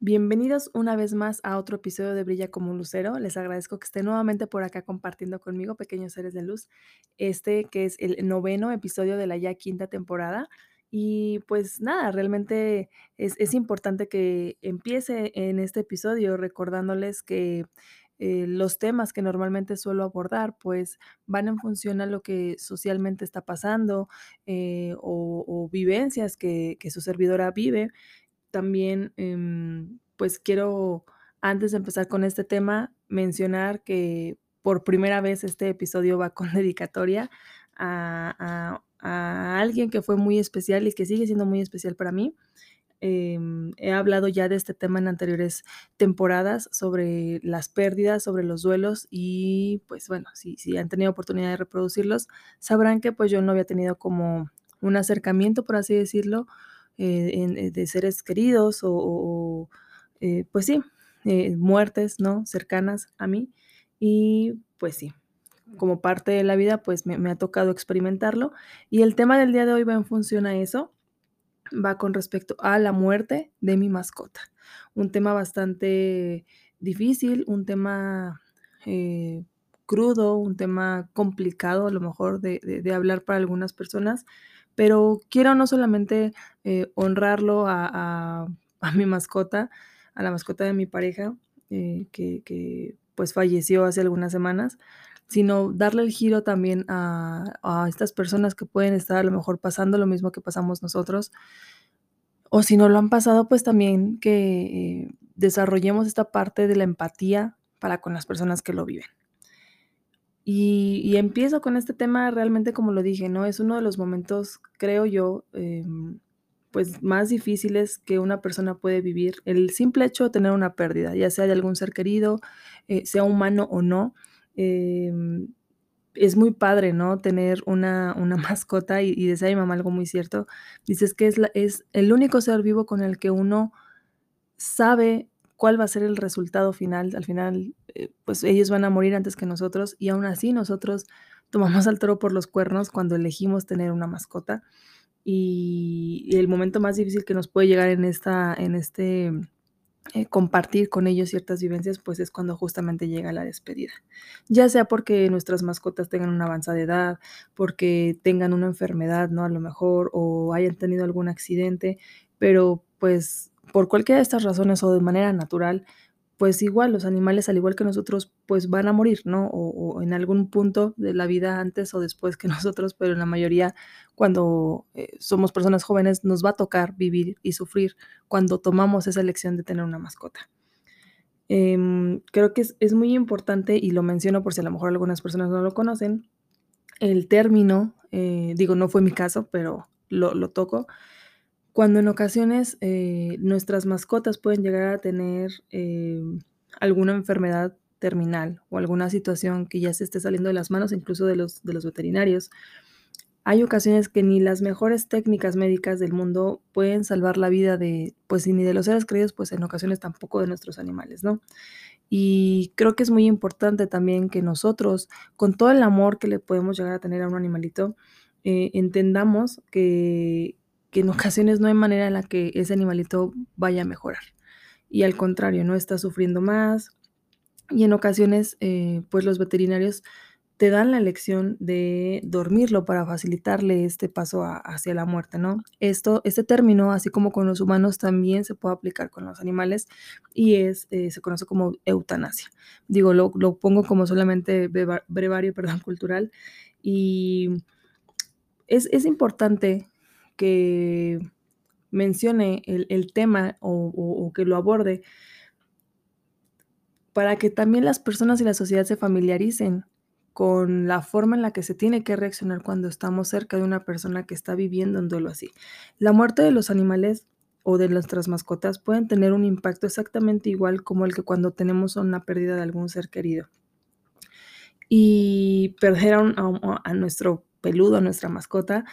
Bienvenidos una vez más a otro episodio de Brilla como un lucero. Les agradezco que estén nuevamente por acá compartiendo conmigo, pequeños seres de luz, este que es el noveno episodio de la ya quinta temporada. Y pues nada, realmente es, es importante que empiece en este episodio recordándoles que eh, los temas que normalmente suelo abordar, pues van en función a lo que socialmente está pasando eh, o, vivencias que su servidora vive también, em, pues quiero, antes de empezar con este tema, mencionar que por primera vez este episodio va con dedicatoria a, alguien que fue muy especial y que sigue siendo muy especial para mí. Em, he hablado ya de este tema en anteriores temporadas sobre las pérdidas, sobre los duelos y pues bueno, si, si han tenido oportunidad de reproducirlos, sabrán que pues yo no había tenido como un acercamiento, por así decirlo, eh, eh, de seres queridos o, o- eh, pues sí, muertes, ¿no? Cercanas a mí. Y pues sí, como parte de la vida, pues me, ha tocado experimentarlo. Y el tema del día de hoy va en función a eso, va con respecto a la muerte de mi mascota. Un tema bastante difícil, un tema crudo, un tema complicado a lo mejor de- de hablar para algunas personas, pero quiero no solamente eh, honrarlo a, mi mascota, a la mascota de mi pareja, eh, que, pues falleció hace algunas semanas, sino darle el giro también a, a estas personas que pueden estar a lo mejor pasando lo mismo que pasamos nosotros, o si no lo han pasado, pues también que eh, desarrollemos esta parte de la empatía para con las personas que lo viven. Y, y empiezo con este tema realmente como lo dije, ¿no? Es uno de los momentos, creo yo, em, pues más difíciles que una persona puede vivir. El simple hecho de tener una pérdida, ya sea de algún ser querido, eh, sea humano o no. em, es muy padre, ¿no? Tener una, una mascota y, y decía mamá algo muy cierto. Dices que es, la- es el único ser vivo con el que uno sabe cuál va a ser el resultado final. Al final, eh, pues ellos van a morir antes que nosotros y aún así nosotros tomamos al toro por los cuernos cuando elegimos tener una mascota. Y, el momento más difícil que nos puede llegar en esta, en este eh, compartir con ellos ciertas vivencias, pues es cuando justamente llega la despedida. Ya sea porque nuestras mascotas tengan una avanzada edad, porque tengan una enfermedad, ¿no? A lo mejor, o hayan tenido algún accidente, pero pues por cualquiera de estas razones o de manera natural, pues igual los animales, al igual que nosotros, pues van a morir, ¿no? O, en algún punto de la vida antes o después que nosotros, pero en la mayoría, cuando eh, somos personas jóvenes, nos va a tocar vivir y sufrir cuando tomamos esa elección de tener una mascota. Em, creo que es, es muy importante, y lo menciono por si a lo mejor algunas personas no lo conocen, el término, eh, digo, no fue mi caso, pero lo, lo toco, cuando en ocasiones eh, nuestras mascotas pueden llegar a tener eh, alguna enfermedad terminal o alguna situación que ya se esté saliendo de las manos, incluso de los, de los veterinarios, hay ocasiones que ni las mejores técnicas médicas del mundo pueden salvar la vida de, pues, ni de los seres queridos, pues en ocasiones tampoco de nuestros animales, ¿no? Y creo que es muy importante también que nosotros, con todo el amor que le podemos llegar a tener a un animalito, eh, entendamos que, que en ocasiones no hay manera en la que ese animalito vaya a mejorar. Y al contrario, no está sufriendo más. Y en ocasiones, eh, pues los veterinarios te dan la elección de dormirlo para facilitarle este paso a- hacia la muerte, ¿no? Esto, este término, así como con los humanos, también se puede aplicar con los animales y es, eh, se conoce como eutanasia. Digo, lo, lo pongo como solamente breva- brevario, perdón, cultural. Y es, es importante que mencione el, el tema o, que lo aborde para que también las personas y la sociedad se familiaricen con la forma en la que se tiene que reaccionar cuando estamos cerca de una persona que está viviendo un duelo así. La muerte de los animales o de nuestras mascotas pueden tener un impacto exactamente igual como el que cuando tenemos una pérdida de algún ser querido. Y perder a, nuestro peludo, a nuestra mascota,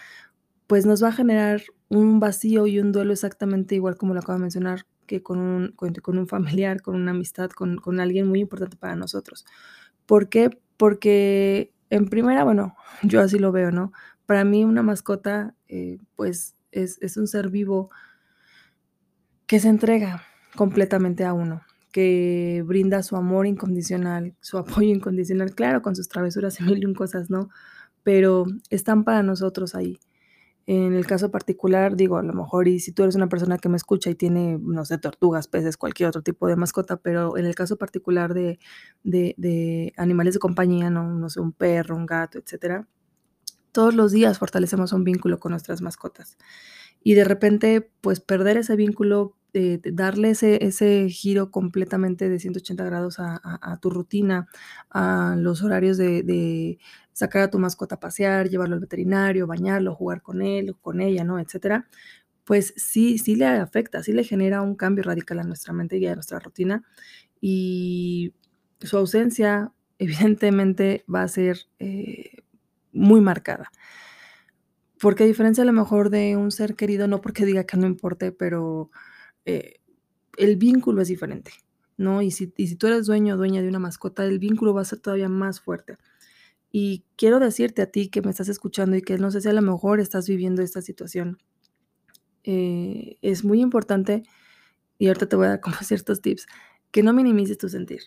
pues nos va a generar un vacío y un duelo exactamente igual como lo acabo de mencionar, que con un, con, un familiar, con una amistad, con, con, alguien muy importante para nosotros. ¿Por qué? Porque en primera, bueno, yo así lo veo, ¿no? Para mí una mascota, eh, pues es, es un ser vivo que se entrega completamente a uno, que brinda su amor incondicional, su apoyo incondicional, claro, con sus travesuras y mil y un cosas, ¿no? Pero están para nosotros ahí. En el caso particular, digo, a lo mejor, y si tú eres una persona que me escucha y tiene, no sé, tortugas, peces, cualquier otro tipo de mascota, pero en el caso particular de, de, animales de compañía, ¿no? no sé, un perro, un gato, etcétera, todos los días fortalecemos un vínculo con nuestras mascotas. Y de repente, pues perder ese vínculo, eh, darle ese, ese, giro completamente de 180 grados a, tu rutina, a los horarios de, sacar a tu mascota a pasear, llevarlo al veterinario, bañarlo, jugar con él, con ella, ¿no? Etcétera, pues sí, sí le afecta, sí le genera un cambio radical a nuestra mente y a nuestra rutina. Y su ausencia, evidentemente, va a ser eh, muy marcada. Porque a diferencia a lo mejor de un ser querido, no porque diga que no importe, pero eh, el vínculo es diferente, ¿no? Y si, y si tú eres dueño o dueña de una mascota, el vínculo va a ser todavía más fuerte. Y quiero decirte a ti que me estás escuchando y que no sé si a lo mejor estás viviendo esta situación. Eh, es muy importante, y ahorita te voy a dar como ciertos tips, que no minimices tu sentir.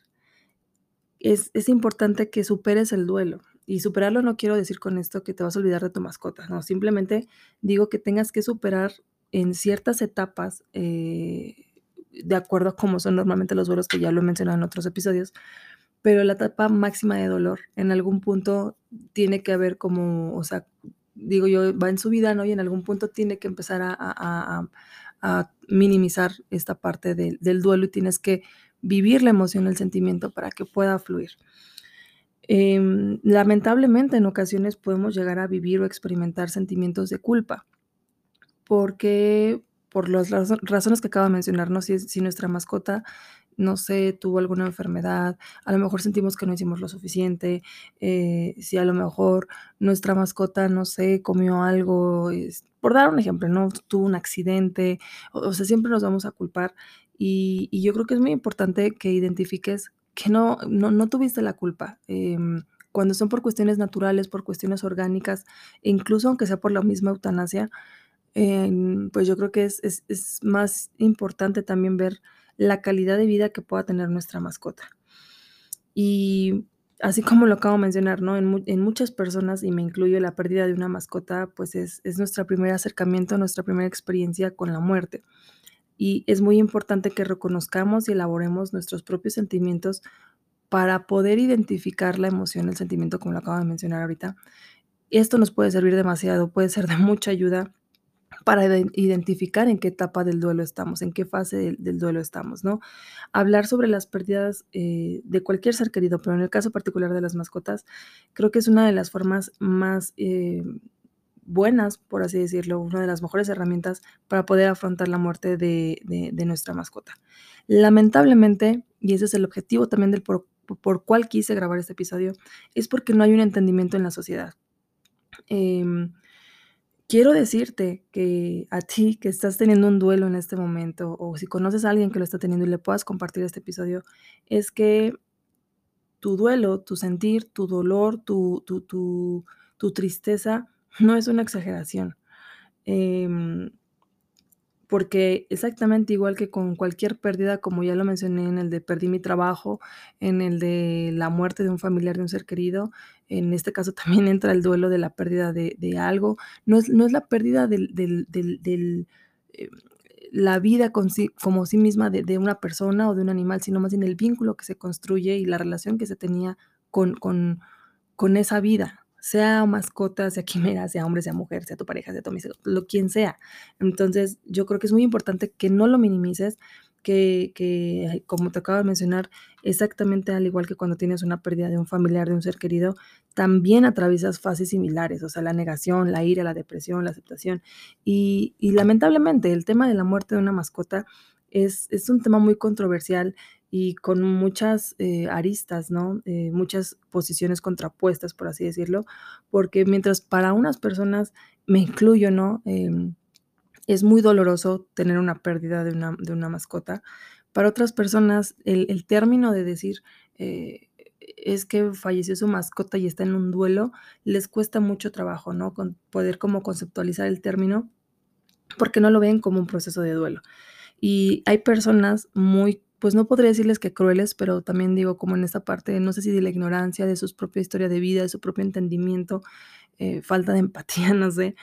Es, es importante que superes el duelo. Y superarlo no quiero decir con esto que te vas a olvidar de tu mascota, no, simplemente digo que tengas que superar en ciertas etapas, eh, de acuerdo a cómo son normalmente los duelos, que ya lo he mencionado en otros episodios, pero la etapa máxima de dolor en algún punto tiene que haber como, o sea, digo yo, va en su vida, ¿no? Y en algún punto tiene que empezar a, minimizar esta parte del duelo y tienes que vivir la emoción, el sentimiento para que pueda fluir. Em, lamentablemente en ocasiones podemos llegar a vivir o experimentar sentimientos de culpa, porque por las razones que acabo de mencionar, ¿no? Si, si nuestra mascota, no sé, tuvo alguna enfermedad, a lo mejor sentimos que no hicimos lo suficiente, eh, si a lo mejor nuestra mascota, no sé, comió algo, por dar un ejemplo, ¿no? Tuvo un accidente, o, sea, siempre nos vamos a culpar y, yo creo que es muy importante que identifiques que no, no, tuviste la culpa. Em, cuando son por cuestiones naturales, por cuestiones orgánicas, e incluso aunque sea por la misma eutanasia, em, pues yo creo que es, más importante también ver la calidad de vida que pueda tener nuestra mascota. Y así como lo acabo de mencionar, ¿no? En, muchas personas, y me incluyo, la pérdida de una mascota, pues es, es nuestro primer acercamiento, nuestra primera experiencia con la muerte y es muy importante que reconozcamos y elaboremos nuestros propios sentimientos para poder identificar la emoción, el sentimiento, como lo acabo de mencionar ahorita. Esto nos puede servir demasiado, puede ser de mucha ayuda para identificar en qué etapa del duelo estamos, en qué fase del, duelo estamos, ¿no? Hablar sobre las pérdidas eh, de cualquier ser querido, pero en el caso particular de las mascotas, creo que es una de las formas más eh, buenas, por así decirlo, una de las mejores herramientas para poder afrontar la muerte de, nuestra mascota. Lamentablemente, y ese es el objetivo también del por, por cual quise grabar este episodio, es porque no hay un entendimiento en la sociedad. Em, quiero decirte que a ti que estás teniendo un duelo en este momento, o si conoces a alguien que lo está teniendo y le puedas compartir este episodio, es que tu duelo, tu sentir, tu dolor, tu, tu, tu, tu tristeza no es una exageración. Em, porque exactamente igual que con cualquier pérdida, como ya lo mencioné en el de perdí mi trabajo, en el de la muerte de un familiar, de un ser querido, en este caso también entra el duelo de la pérdida de, algo, no es, no es, la pérdida del, eh, la vida como sí misma de, una persona o de un animal, sino más bien el vínculo que se construye y la relación que se tenía con, con, con esa vida, sea mascota, sea quimera, sea hombre, sea mujer, sea tu pareja, sea tu amigo, lo quien sea. Entonces, yo creo que es muy importante que no lo minimices, que, que, como te acabo de mencionar, exactamente al igual que cuando tienes una pérdida de un familiar, de un ser querido, también atraviesas fases similares, o sea, la negación, la ira, la depresión, la aceptación. Y, y lamentablemente el tema de la muerte de una mascota es, es un tema muy controversial y con muchas eh, aristas, ¿no? Eh, muchas posiciones contrapuestas, por así decirlo, porque mientras para unas personas, me incluyo, ¿no? Em, es muy doloroso tener una pérdida de una, de una mascota, para otras personas el, el término de decir eh, es que falleció su mascota y está en un duelo, les cuesta mucho trabajo, ¿no? Con poder como conceptualizar el término, porque no lo ven como un proceso de duelo. Y hay personas muy pues no podría decirles que crueles, pero también digo como en esta parte, no sé si de la ignorancia, de su propia historia de vida, de su propio entendimiento, eh, falta de empatía, no sé,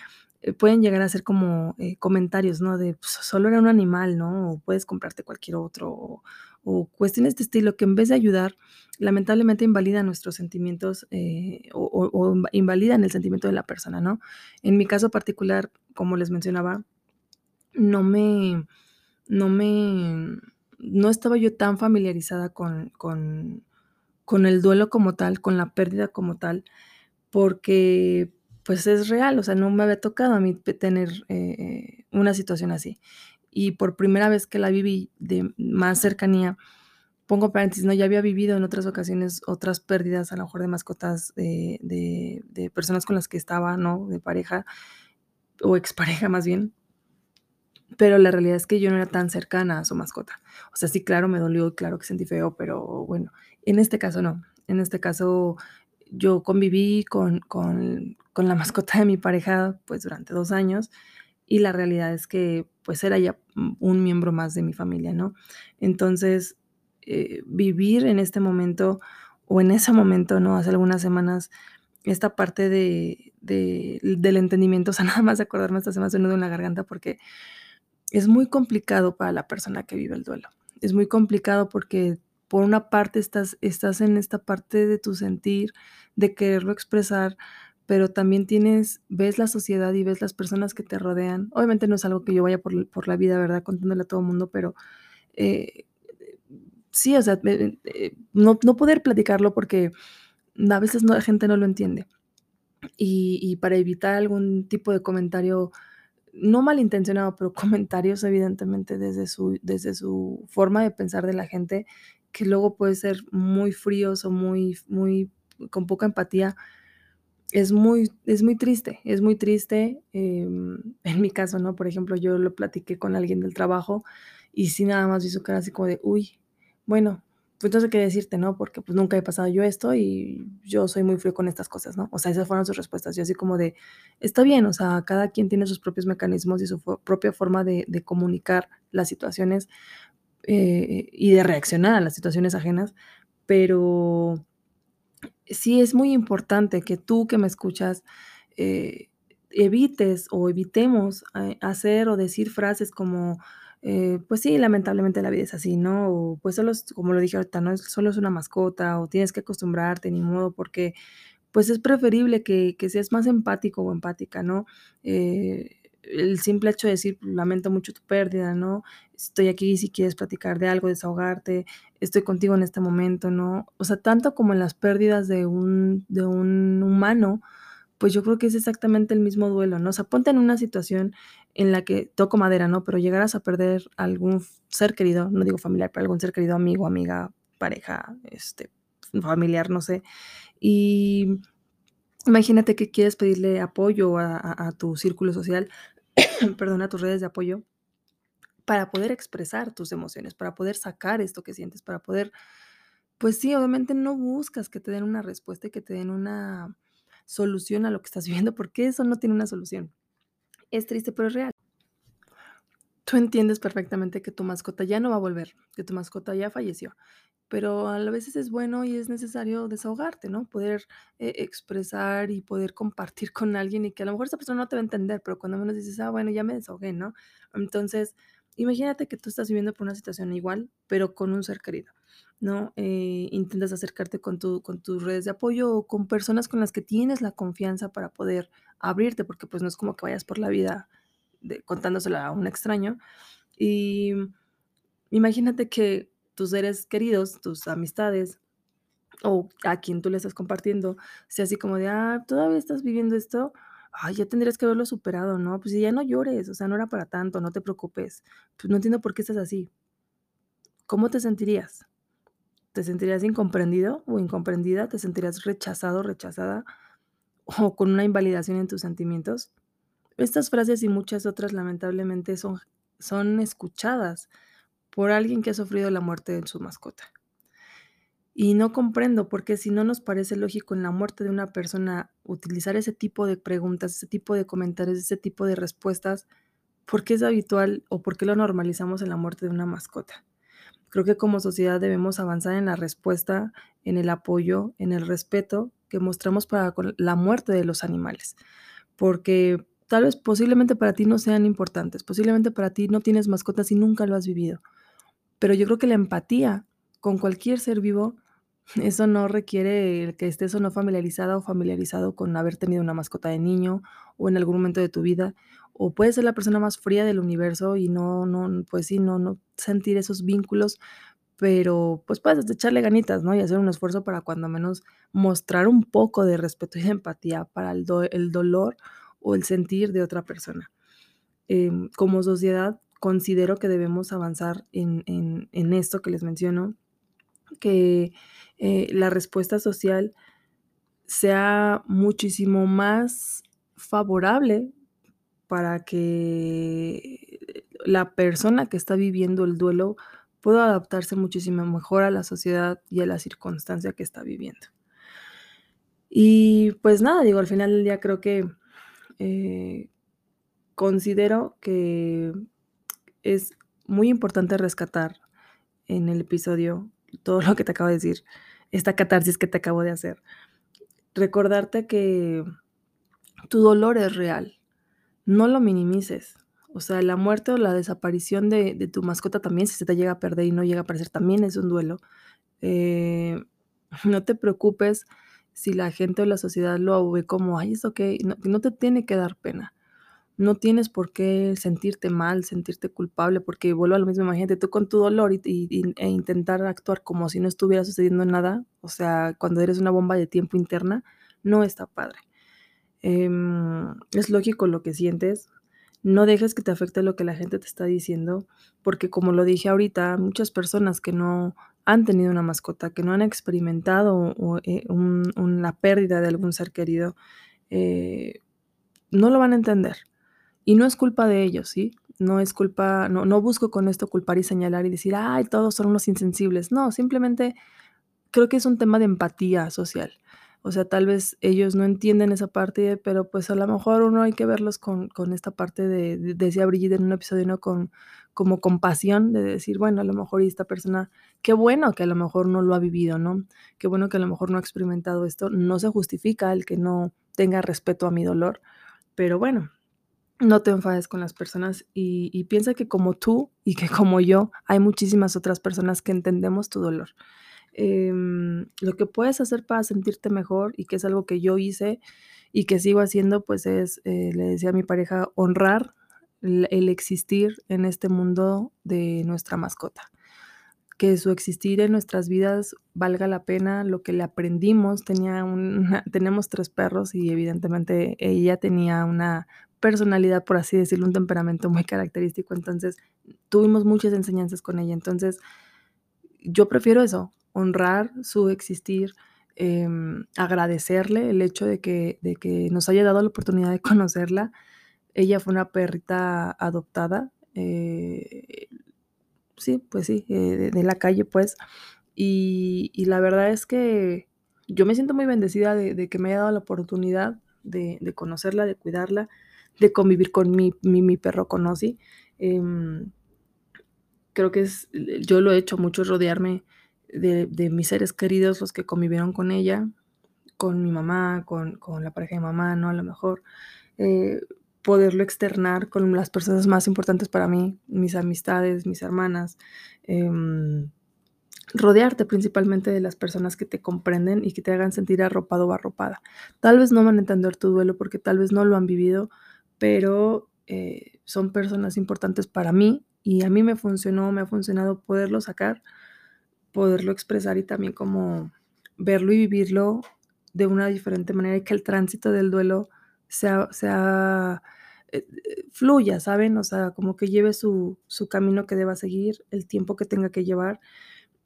eh, pueden llegar a ser como eh, comentarios, ¿no? De pues, solo era un animal, ¿no? O puedes comprarte cualquier otro, o, o, cuestiones de este estilo que en vez de ayudar, lamentablemente invalidan nuestros sentimientos o, o invalidan el sentimiento de la persona, ¿no? En mi caso particular, como les mencionaba, no me, no me no estaba yo tan familiarizada con, con, con, el duelo como tal, con la pérdida como tal, porque pues es real, o sea, no me había tocado a mí tener eh, una situación así. Y por primera vez que la viví de más cercanía, pongo paréntesis, no, ya había vivido en otras ocasiones otras pérdidas, a lo mejor de mascotas de, de, de personas con las que estaba, ¿no? De pareja o expareja más bien, pero la realidad es que yo no era tan cercana a su mascota. O sea, sí, claro, me dolió, claro que sentí feo, pero bueno, en este caso no. En este caso yo conviví con, con, con la mascota de mi pareja pues durante dos años y la realidad es que pues era ya un miembro más de mi familia, ¿no? Entonces, eh, vivir en este momento o en ese momento, ¿no? Hace algunas semanas, esta parte de, de del entendimiento, o sea, nada más de acordarme esta semana un nudo en la garganta porque es muy complicado para la persona que vive el duelo. Es muy complicado porque por una parte estás, en esta parte de tu sentir, de quererlo expresar, pero también tienes, ves la sociedad y ves las personas que te rodean. Obviamente no es algo que yo vaya por, la vida, ¿verdad? Contándole a todo el mundo, pero eh, sí, o sea, eh, eh, no, poder platicarlo porque a veces la gente no lo entiende. Y para evitar algún tipo de comentario no malintencionado, pero comentarios evidentemente desde su, desde su forma de pensar de la gente, que luego puede ser muy fríos o muy, muy con poca empatía, es muy, es muy triste, es muy triste. Eh, en mi caso, ¿no? Por ejemplo, yo lo platiqué con alguien del trabajo y sí nada más vi su cara así como de, uy, bueno, pues no sé qué decirte, ¿no? Porque pues nunca he pasado yo esto y yo soy muy frío con estas cosas, ¿no? O sea, esas fueron sus respuestas. Yo así como de, está bien, o sea, cada quien tiene sus propios mecanismos y su propia forma de, comunicar las situaciones eh, y de reaccionar a las situaciones ajenas, pero sí es muy importante que tú que me escuchas eh, evites o evitemos eh, hacer o decir frases como eh, pues sí, lamentablemente la vida es así, ¿no? O pues solo como lo dije ahorita, ¿no? Solo es una mascota o tienes que acostumbrarte, ni modo, porque pues es preferible que, que seas más empático o empática, ¿no? Eh, el simple hecho de decir, lamento mucho tu pérdida, ¿no? Estoy aquí si quieres platicar de algo, desahogarte, estoy contigo en este momento, ¿no? O sea, tanto como en las pérdidas de un, de un humano, pues yo creo que es exactamente el mismo duelo, ¿no? O sea, ponte en una situación en la que toco madera, ¿no? Pero llegaras a perder algún ser querido, no digo familiar, pero algún ser querido, amigo, amiga, pareja, este, familiar, no sé. Y imagínate que quieres pedirle apoyo a, a, a tu círculo social, perdón, a tus redes de apoyo, para poder expresar tus emociones, para poder sacar esto que sientes, para poder, pues sí, obviamente no buscas que te den una respuesta y que te den una solución a lo que estás viviendo, porque eso no tiene una solución. Es triste, pero es real. Tú entiendes perfectamente que tu mascota ya no va a volver, que tu mascota ya falleció, pero a veces es bueno y es necesario desahogarte, ¿no? Poder eh, expresar y poder compartir con alguien y que a lo mejor esa persona no te va a entender, pero cuando menos dices, ah, bueno, ya me desahogué, ¿no? Entonces, imagínate que tú estás viviendo por una situación igual, pero con un ser querido. ¿no? Eh, intentas acercarte con, tu, con tus redes de apoyo o con personas con las que tienes la confianza para poder abrirte, porque pues no es como que vayas por la vida de, contándosela a un extraño. Y imagínate que tus seres queridos, tus amistades o a quien tú le estás compartiendo, sea así como de: "Ah, ¿todavía estás viviendo esto? Ay, ya tendrías que haberlo superado, ¿no? Pues, ya no llores, o sea, no era para tanto, no te preocupes. Pues, no entiendo por qué estás así". ¿Cómo te sentirías? ¿Te sentirías incomprendido o incomprendida? ¿Te sentirías rechazado, rechazada o con una invalidación en tus sentimientos? Estas frases y muchas otras, lamentablemente, son son escuchadas por alguien que ha sufrido la muerte de su mascota. Y no comprendo, porque si no nos parece lógico en la muerte de una persona utilizar ese tipo de preguntas, ese tipo de comentarios, ese tipo de respuestas, ¿por qué es habitual o por qué lo normalizamos en la muerte de una mascota? Creo que como sociedad debemos avanzar en la respuesta, en el apoyo, en el respeto que mostramos para la muerte de los animales, porque tal vez posiblemente para ti no sean importantes, posiblemente para ti no tienes mascotas y nunca lo has vivido, pero yo creo que la empatía con cualquier ser vivo, eso no requiere que estés o no familiarizada o familiarizado con haber tenido una mascota de niño o en algún momento de tu vida, o puedes ser la persona más fría del universo y no no, pues sí, no no sentir esos vínculos, pero, pues, puedes echarle ganitas, ¿no? Y hacer un esfuerzo para cuando menos mostrar un poco de respeto y empatía para el do el dolor o el sentir de otra persona. Em, como sociedad, considero que debemos avanzar en en en esto que les menciono, que, eh, la respuesta social sea muchísimo más favorable para que la persona que está viviendo el duelo pueda adaptarse muchísimo mejor a la sociedad y a la circunstancia que está viviendo. Y, pues nada, digo, al final del día creo que, eh, considero que es muy importante rescatar en el episodio todo lo que te acabo de decir, esta catarsis que te acabo de hacer. Recordarte que tu dolor es real, no lo minimices. O sea, la muerte o la desaparición de de tu mascota también, si se te llega a perder y no llega a aparecer, también es un duelo. Eh, no te preocupes si la gente o la sociedad lo ve como: "Ay, ¿eso qué?". No no te tiene que dar pena. No tienes por qué sentirte mal, sentirte culpable, porque vuelvo a lo mismo, imagínate tú con tu dolor y e intentar actuar como si no estuviera sucediendo nada, o sea, cuando eres una bomba de tiempo interna, no está padre. Em, es lógico lo que sientes, no dejes que te afecte lo que la gente te está diciendo, porque como lo dije ahorita, muchas personas que no han tenido una mascota, que no han experimentado eh, un una pérdida de algún ser querido, eh, no lo van a entender. Y no es culpa de ellos, ¿sí? No es culpa no no busco con esto culpar y señalar y decir: "Ay, todos son unos insensibles". No, simplemente creo que es un tema de empatía social. O sea, tal vez ellos no entienden esa parte, pero, pues, a lo mejor uno hay que verlos con con esta parte de de decía Brigitte en un episodio, ¿no? Con como compasión, de decir: "Bueno, a lo mejor esta persona, qué bueno que a lo mejor no lo ha vivido, ¿no? Qué bueno que a lo mejor no ha experimentado esto". No se justifica el que no tenga respeto a mi dolor, pero bueno, no te enfades con las personas y piensa que como tú y que como yo, hay muchísimas otras personas que entendemos tu dolor. Em, lo que puedes hacer para sentirte mejor, y que es algo que yo hice y que sigo haciendo, pues, es, eh, le decía a mi pareja, honrar el existir en este mundo de nuestra mascota. Que su existir en nuestras vidas valga la pena, lo que le aprendimos. Tenía tenemos 3 perros y evidentemente ella tenía una personalidad, por así decirlo, un temperamento muy característico, entonces tuvimos muchas enseñanzas con ella. Entonces, yo prefiero eso, honrar su existir, em, agradecerle el hecho de que de que nos haya dado la oportunidad de conocerla. Ella fue una perrita adoptada, eh, sí, pues sí, eh, de la calle, pues, y la verdad es que yo me siento muy bendecida de que me haya dado la oportunidad de conocerla, de cuidarla, de convivir con mi mi mi perro, con Ozzy. Em, creo que es yo lo he hecho mucho, rodearme de de mis seres queridos, los que convivieron con ella, con mi mamá, con con la pareja de mamá, ¿no? A lo mejor, eh, poderlo externar con las personas más importantes para mí, mis amistades, mis hermanas, em, rodearte principalmente de las personas que te comprenden y que te hagan sentir arropado o arropada. Tal vez no van a entender tu duelo porque tal vez no lo han vivido, pero, eh, son personas importantes para mí y a mí me funcionó, me ha funcionado poderlo sacar, poderlo expresar y también como verlo y vivirlo de una diferente manera y que el tránsito del duelo sea, sea eh, eh, fluya, ¿saben? O sea, como que lleve su, su camino que deba seguir, el tiempo que tenga que llevar.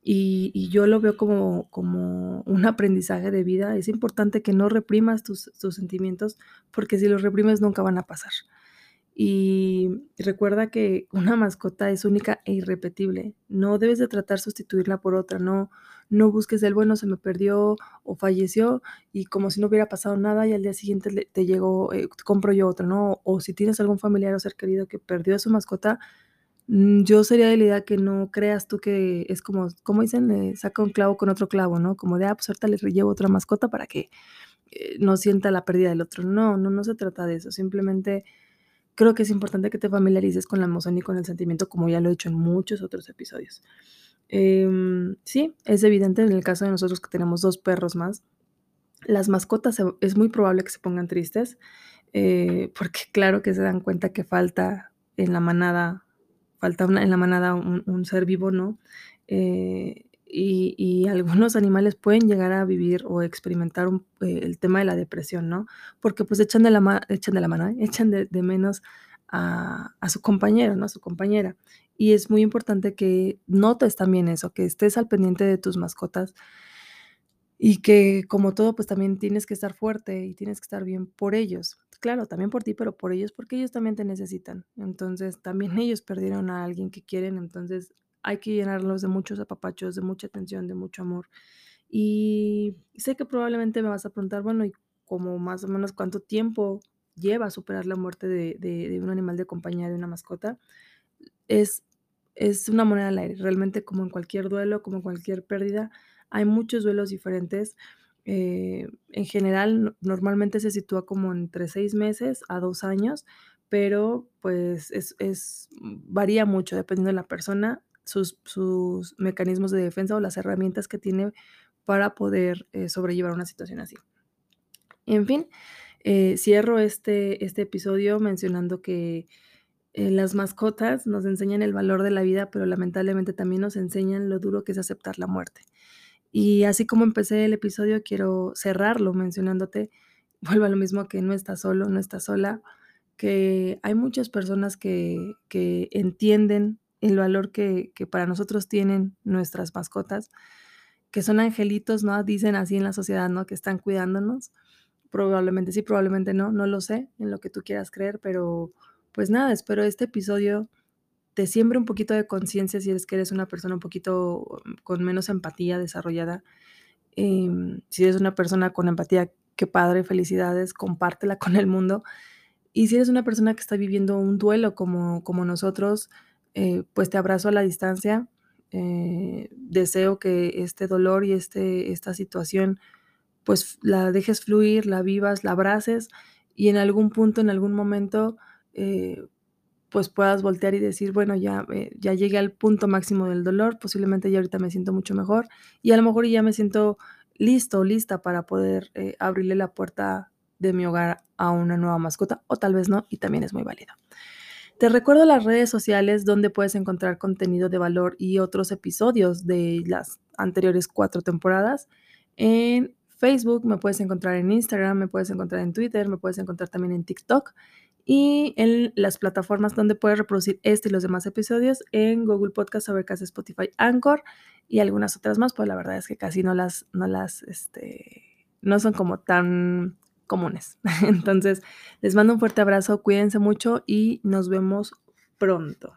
Y, yo lo veo como, como un aprendizaje de vida. Es importante que no reprimas tus, tus sentimientos porque si los reprimes nunca van a pasar. Y recuerda que una mascota es única e irrepetible. No debes de tratar sustituirla por otra. No, no busques el bueno, se me perdió o falleció y como si no hubiera pasado nada y al día siguiente te llegó, eh, compro yo otra, ¿no? O si tienes algún familiar o ser querido que perdió a su mascota, yo sería de la idea que no creas tú que es como, como dicen, eh, saca un clavo con otro clavo, ¿no? Como de, ah, pues ahorita le llevo otra mascota para que eh, no sienta la pérdida del otro. No, no, no se trata de eso. Simplemente creo que es importante que te familiarices con la emoción y con el sentimiento, como ya lo he dicho en muchos otros episodios. Em, sí, es evidente en el caso de nosotros que tenemos dos perros más. Las mascotas es muy probable que se pongan tristes, eh, porque claro que se dan cuenta que falta en la manada, falta en la manada un, ser vivo, ¿no? Eh, y, algunos animales pueden llegar a vivir o experimentar eh, el tema de la depresión, ¿no? Porque pues echan de la, de la mano, ¿eh? echan de, menos a, su compañero, ¿no? A su compañera. Y es muy importante que notes también eso, que estés al pendiente de tus mascotas y que como todo, pues también tienes que estar fuerte y tienes que estar bien por ellos. Claro, también por ti, pero por ellos, porque ellos también te necesitan. Entonces, también ellos perdieron a alguien que quieren, entonces hay que llenarlos de muchos apapachos, de mucha atención, de mucho amor. Y sé que probablemente me vas a preguntar, bueno, ¿y como más o menos cuánto tiempo lleva superar la muerte de, un animal de compañía, de una mascota? Es, es una moneda al aire. Realmente como en cualquier duelo, como en cualquier pérdida, hay muchos duelos diferentes. Eh, en general, normalmente se sitúa como entre seis meses a dos años, pero pues es, es, varía mucho dependiendo de la persona sus, mecanismos de defensa o las herramientas que tiene para poder eh, sobrellevar una situación así. En fin, eh, cierro este, este episodio mencionando que eh, las mascotas nos enseñan el valor de la vida, pero lamentablemente también nos enseñan lo duro que es aceptar la muerte. Y así como empecé el episodio, quiero cerrarlo mencionándote, vuelvo a lo mismo que no estás solo, no estás sola, que hay muchas personas que, que entienden el valor que, para nosotros tienen nuestras mascotas, que son angelitos, ¿no? Dicen así en la sociedad, ¿no? Que están cuidándonos. Probablemente sí, probablemente no, no lo sé, en lo que tú quieras creer, pero pues nada, espero este episodio te siembre un poquito de conciencia si eres que eres una persona un poquito con menos empatía desarrollada. Em, si eres una persona con empatía, qué padre, felicidades, compártela con el mundo. Y si eres una persona que está viviendo un duelo como, como nosotros, eh, pues te abrazo a la distancia. Eh, deseo que este dolor y este, esta situación, pues la dejes fluir, la vivas, la abraces y en algún punto, en algún momento, eh, pues puedas voltear y decir, bueno, ya, ya llegué al punto máximo del dolor, posiblemente ya ahorita me siento mucho mejor y a lo mejor ya me siento listo o lista para poder abrirle la puerta de mi hogar a una nueva mascota o tal vez no y también es muy válido. Te recuerdo las redes sociales donde puedes encontrar contenido de valor y otros episodios de las anteriores cuatro temporadas. En Facebook me puedes encontrar en Instagram, me puedes encontrar en Twitter, me puedes encontrar también en TikTok y en las plataformas donde puedes reproducir este y los demás episodios en Google Podcast, Overcast, Spotify, Anchor y algunas otras más, pues la verdad es que casi no las, no las, este, no son como tan comunes. Entonces, les mando un fuerte abrazo, cuídense mucho y nos vemos pronto.